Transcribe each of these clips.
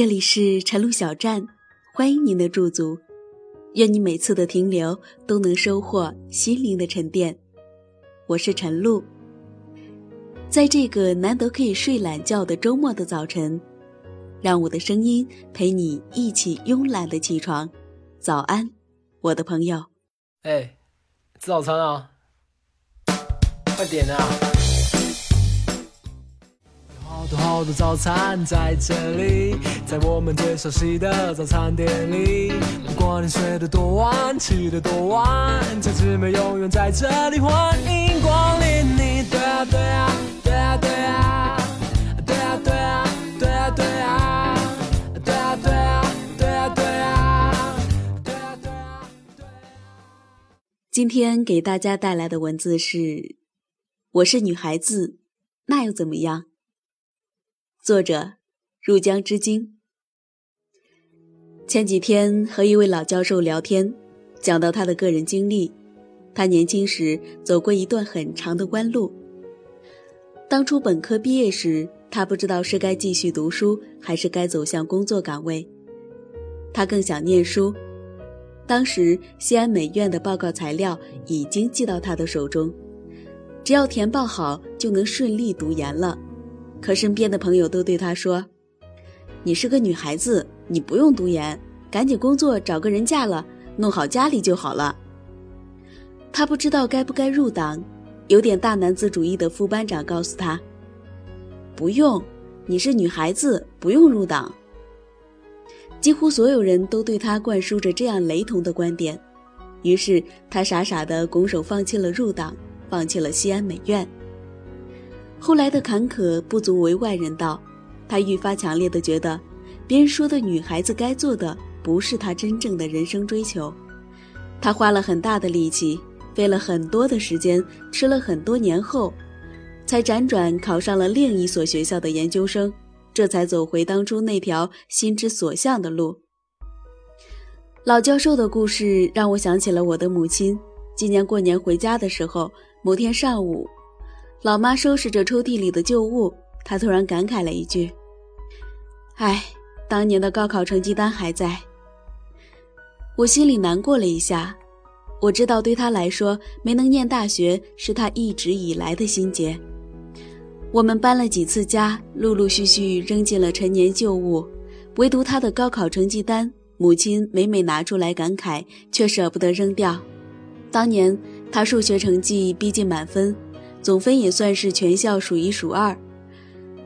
这里是晨露小站，欢迎您的驻足。愿你每次的停留都能收获心灵的沉淀。我是晨露，在这个难得可以睡懒觉的周末的早晨，让我的声音陪你一起慵懒的起床。早安，我的朋友。哎，吃早餐啊！快点啊！好多好多早餐在这里，在我们最熟悉的早餐店里，不管你睡得多晚，起得多晚，这次没有永远在这里欢迎光临。你，对啊对啊对啊对啊对啊对啊对啊对啊对啊对啊对啊。今天给大家带来的文字是，我是女孩子，那又怎么样？作者：入江之鲸。前几天和一位老教授聊天，讲到他的个人经历。他年轻时走过一段很长的弯路。当初本科毕业时，他不知道是该继续读书，还是该走向工作岗位。他更想念书。当时西安美院的报告材料已经寄到他的手中，只要填报好，就能顺利读研了。可身边的朋友都对他说：“你是个女孩子，你不用读研，赶紧工作，找个人嫁了，弄好家里就好了。”他不知道该不该入党，有点大男子主义的副班长告诉他：“不用，你是女孩子，不用入党。”几乎所有人都对他灌输着这样雷同的观点，于是他傻傻的拱手放弃了入党，放弃了西安美院。后来的坎坷不足为外人道，他愈发强烈的觉得，别人说的女孩子该做的不是他真正的人生追求。他花了很大的力气，费了很多的时间，吃了很多年后，才辗转考上了另一所学校的研究生，这才走回当初那条心之所向的路。老教授的故事让我想起了我的母亲。今年过年回家的时候，某天上午。老妈收拾着抽屉里的旧物，她突然感慨了一句：“哎，当年的高考成绩单还在。”我心里难过了一下。我知道，对他来说，没能念大学是他一直以来的心结。我们搬了几次家，陆陆续续扔进了陈年旧物，唯独他的高考成绩单，母亲每每拿出来感慨，却舍不得扔掉。当年他数学成绩逼近满分。总分也算是全校数一数二。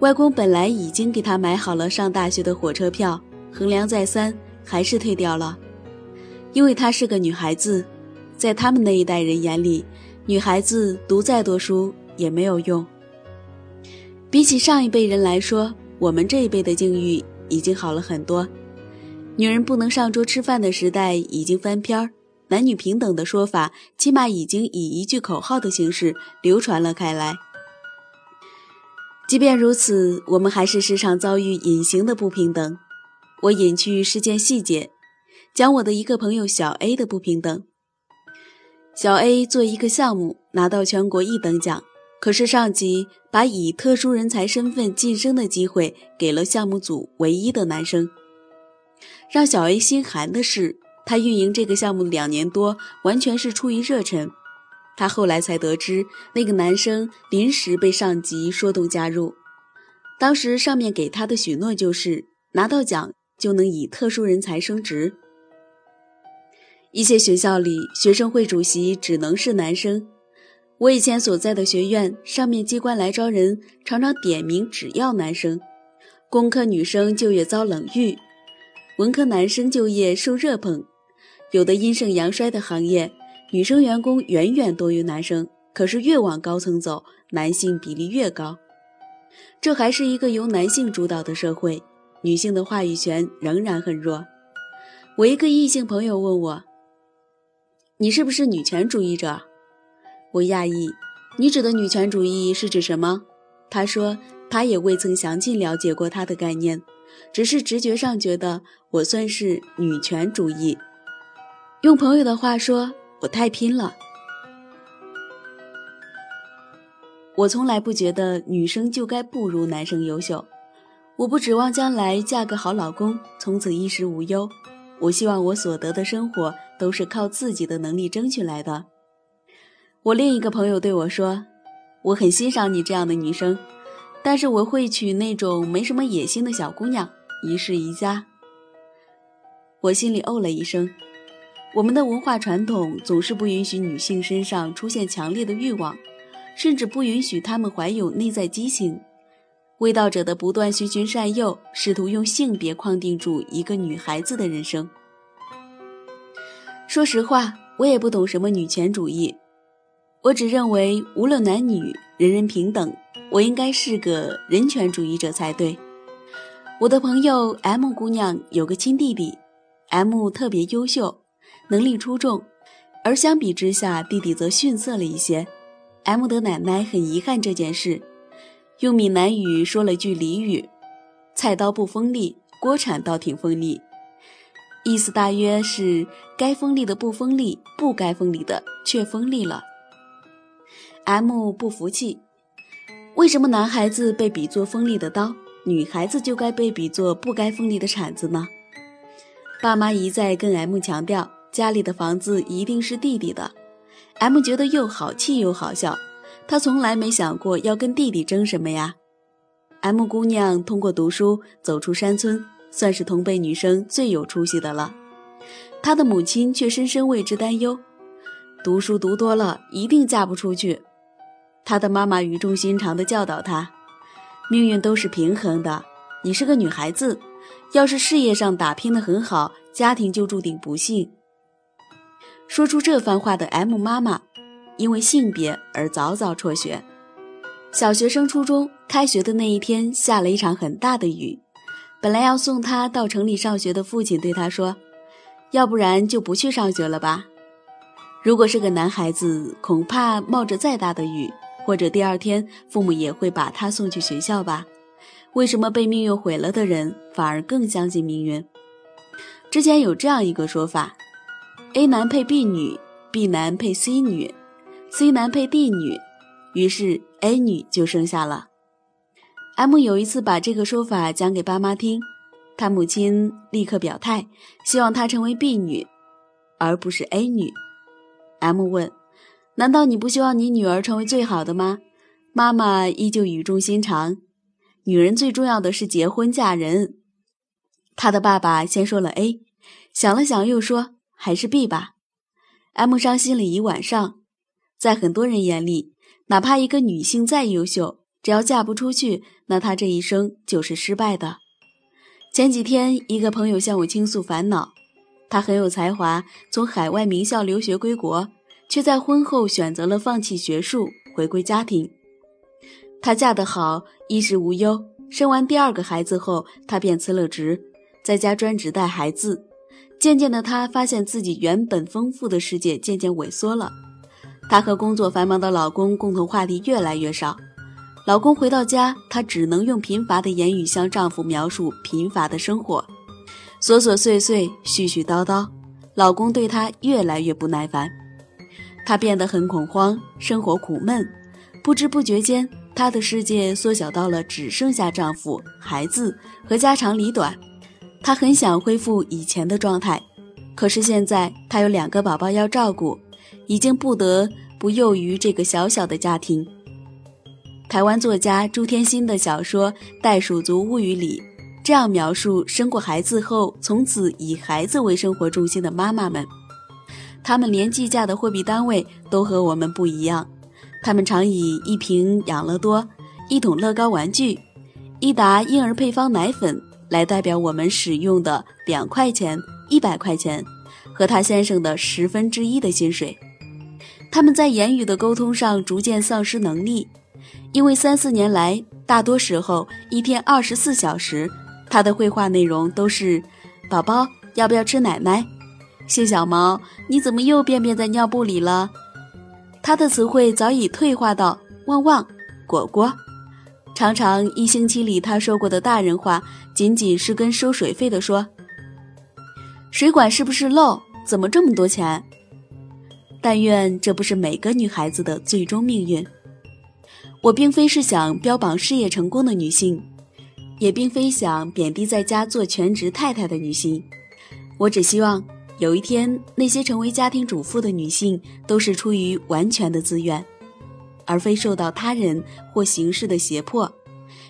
外公本来已经给他买好了上大学的火车票，衡量再三，还是退掉了。因为她是个女孩子，在他们那一代人眼里，女孩子读再多书也没有用。比起上一辈人来说，我们这一辈的境遇已经好了很多。女人不能上桌吃饭的时代已经翻篇儿。男女平等的说法，起码已经以一句口号的形式流传了开来。即便如此，我们还是时常遭遇隐形的不平等。我隐去事件细节，讲我的一个朋友小 A 的不平等。小 A 做一个项目拿到全国一等奖，可是上级把以特殊人才身份晋升的机会给了项目组唯一的男生。让小 A 心寒的是。他运营这个项目两年多，完全是出于热忱。他后来才得知，那个男生临时被上级说动加入。当时上面给他的许诺就是拿到奖就能以特殊人才升职。一些学校里，学生会主席只能是男生。我以前所在的学院，上面机关来招人，常常点名只要男生。工科女生就业遭冷遇，文科男生就业受热捧。有的阴盛阳衰的行业，女生员工远远多于男生，可是越往高层走，男性比例越高。这还是一个由男性主导的社会，女性的话语权仍然很弱。我一个异性朋友问我：“你是不是女权主义者？”我讶异：“你指的女权主义是指什么？”他说：“他也未曾详尽了解过他的概念，只是直觉上觉得我算是女权主义。”用朋友的话说，我太拼了。我从来不觉得女生就该不如男生优秀。我不指望将来嫁个好老公，从此衣食无忧。我希望我所得的生活都是靠自己的能力争取来的。我另一个朋友对我说：“我很欣赏你这样的女生，但是我会娶那种没什么野心的小姑娘，一世一家。”我心里哦了一声。我们的文化传统总是不允许女性身上出现强烈的欲望，甚至不允许她们怀有内在激情。味道者的不断循循善诱，试图用性别框定住一个女孩子的人生。说实话，我也不懂什么女权主义，我只认为无论男女，人人平等。我应该是个人权主义者才对。我的朋友 M 姑娘有个亲弟弟，M 特别优秀，能力出众，而相比之下，弟弟则逊色了一些。M 的奶奶很遗憾这件事。用闽南语说了句俚语：“菜刀不锋利，锅铲倒挺锋利。”意思大约是该锋利的不锋利，不该锋利的却锋利了。M 不服气，为什么男孩子被比作锋利的刀，女孩子就该被比作不该锋利的铲子呢？爸妈一再跟 M 强调，家里的房子一定是弟弟的。M 觉得又好气又好笑。他从来没想过要跟弟弟争什么呀。M 姑娘通过读书走出山村，算是同辈女生最有出息的了。她的母亲却深深为之担忧：读书读多了，一定嫁不出去。她的妈妈语重心长地教导她：命运都是平衡的，你是个女孩子，要是事业上打拼得很好，家庭就注定不幸。说出这番话的 M 妈妈。因为性别而早早辍学。小学升初中，开学的那一天下了一场很大的雨。本来要送他到城里上学的父亲对他说：“要不然就不去上学了吧。”如果是个男孩子，恐怕冒着再大的雨，或者第二天父母也会把他送去学校吧。为什么被命运毁了的人反而更相信命运？之前有这样一个说法：A 男配 B 女，B 男配 C 女。C 男配 D 女，于是 A 女就生下了。M 有一次把这个说法讲给爸妈听，他母亲立刻表态，希望她成为 B 女，而不是 A 女。M 问：“难道你不希望你女儿成为最好的吗？”妈妈依旧语重心长：“女人最重要的是结婚嫁人。”他的爸爸先说了 A，想了想又说：“还是 B 吧。”M 伤心了一晚上。在很多人眼里，哪怕一个女性再优秀，只要嫁不出去，那她这一生就是失败的。前几天，一个朋友向我倾诉烦恼，他很有才华，从海外名校留学归国，却在婚后选择了放弃学术，回归家庭。她嫁得好，衣食无忧。生完第二个孩子后，她便辞了职，在家专职带孩子。渐渐的，她发现自己原本丰富的世界渐渐萎缩了。她和工作繁忙的老公共同话题越来越少，老公回到家，她只能用贫乏的言语向丈夫描述贫乏的生活，琐琐碎碎，絮絮叨叨，老公对她越来越不耐烦，她变得很恐慌，生活苦闷，不知不觉间，她的世界缩小到了只剩下丈夫、孩子和家长里短，他很想恢复以前的状态，可是现在他有两个宝宝要照顾。已经不得不囿于这个小小的家庭。台湾作家朱天心的小说《袋鼠族物语》里，这样描述生过孩子后，从此以孩子为生活重心的妈妈们：他们连计价的货币单位都和我们不一样，他们常以一瓶养乐多、一桶乐高玩具、一打婴儿配方奶粉来代表我们使用的两块钱、一百块钱和他先生的十分之一的薪水。他们在言语的沟通上逐渐丧失能力，因为三四年来，大多时候一天二十四小时，他的绘画内容都是：“宝宝要不要吃奶奶？”“谢小毛，你怎么又便便在尿布里了？”他的词汇早已退化到“旺旺”“果果”，常常一星期里他说过的大人话，仅仅是跟收水费的说：“水管是不是漏？怎么这么多钱？”但愿这不是每个女孩子的最终命运。我并非是想标榜事业成功的女性，也并非想贬低在家做全职太太的女性。我只希望有一天，那些成为家庭主妇的女性都是出于完全的自愿，而非受到他人或形式的胁迫，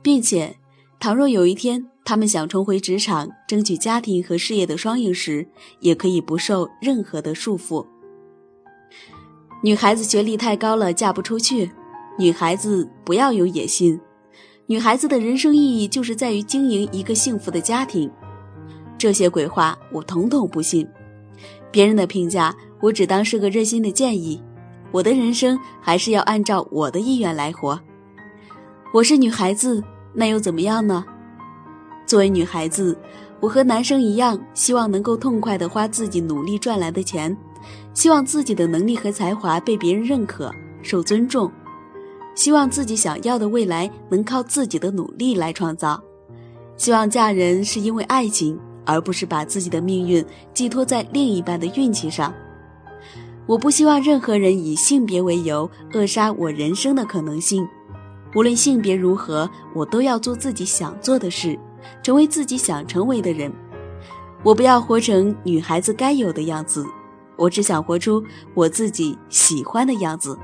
并且，倘若有一天他们想重回职场，争取家庭和事业的双赢时，也可以不受任何的束缚。女孩子学历太高了，嫁不出去。女孩子不要有野心，女孩子的人生意义就是在于经营一个幸福的家庭。这些鬼话我统统不信，别人的评价我只当是个热心的建议。我的人生还是要按照我的意愿来活。我是女孩子，那又怎么样呢？作为女孩子，我和男生一样，希望能够痛快地花自己努力赚来的钱，希望自己的能力和才华被别人认可、受尊重。希望自己想要的未来能靠自己的努力来创造，希望嫁人是因为爱情，而不是把自己的命运寄托在另一半的运气上。我不希望任何人以性别为由扼杀我人生的可能性。无论性别如何，我都要做自己想做的事，成为自己想成为的人。我不要活成女孩子该有的样子，我只想活出我自己喜欢的样子。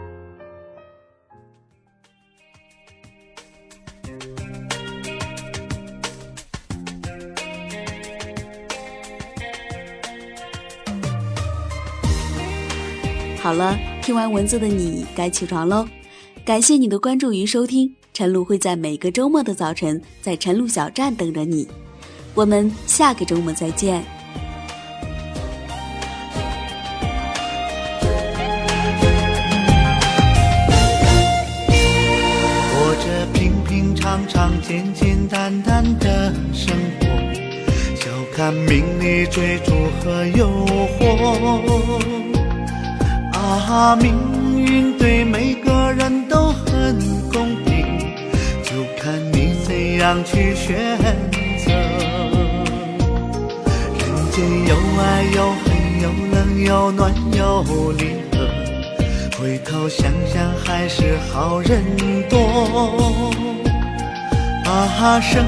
好了，听完文字的你该起床喽。感谢你的关注与收听，晨露会在每个周末的早晨在晨露小站等着你。我们下个周末再见。过着平平常常、简简单单的生活，笑看名利追逐和诱惑。啊，命运对每个人都很公平，就看你怎样去选择。人间有爱有恨，有冷有暖有离合，回头想想还是好人多。啊，生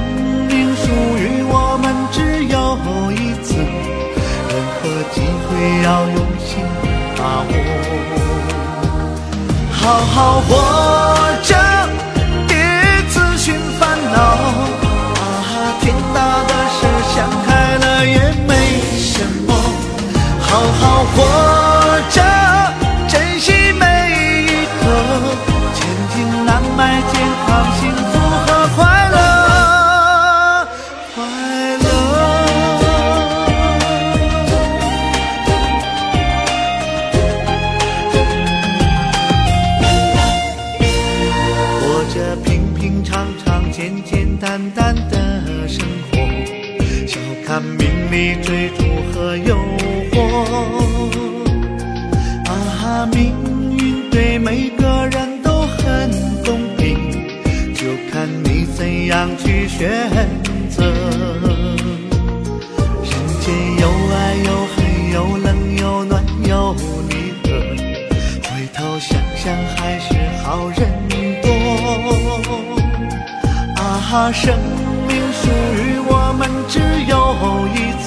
命属于我们只有一次，任何机会要用心。把握，好好活。淡淡的生活，笑看名利追逐和诱惑，啊，命运对每个人都很公平，就看你怎样去选啊，生命属于我们只有一次。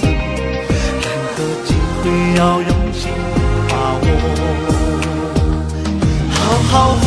任何机会要用心把握，好好活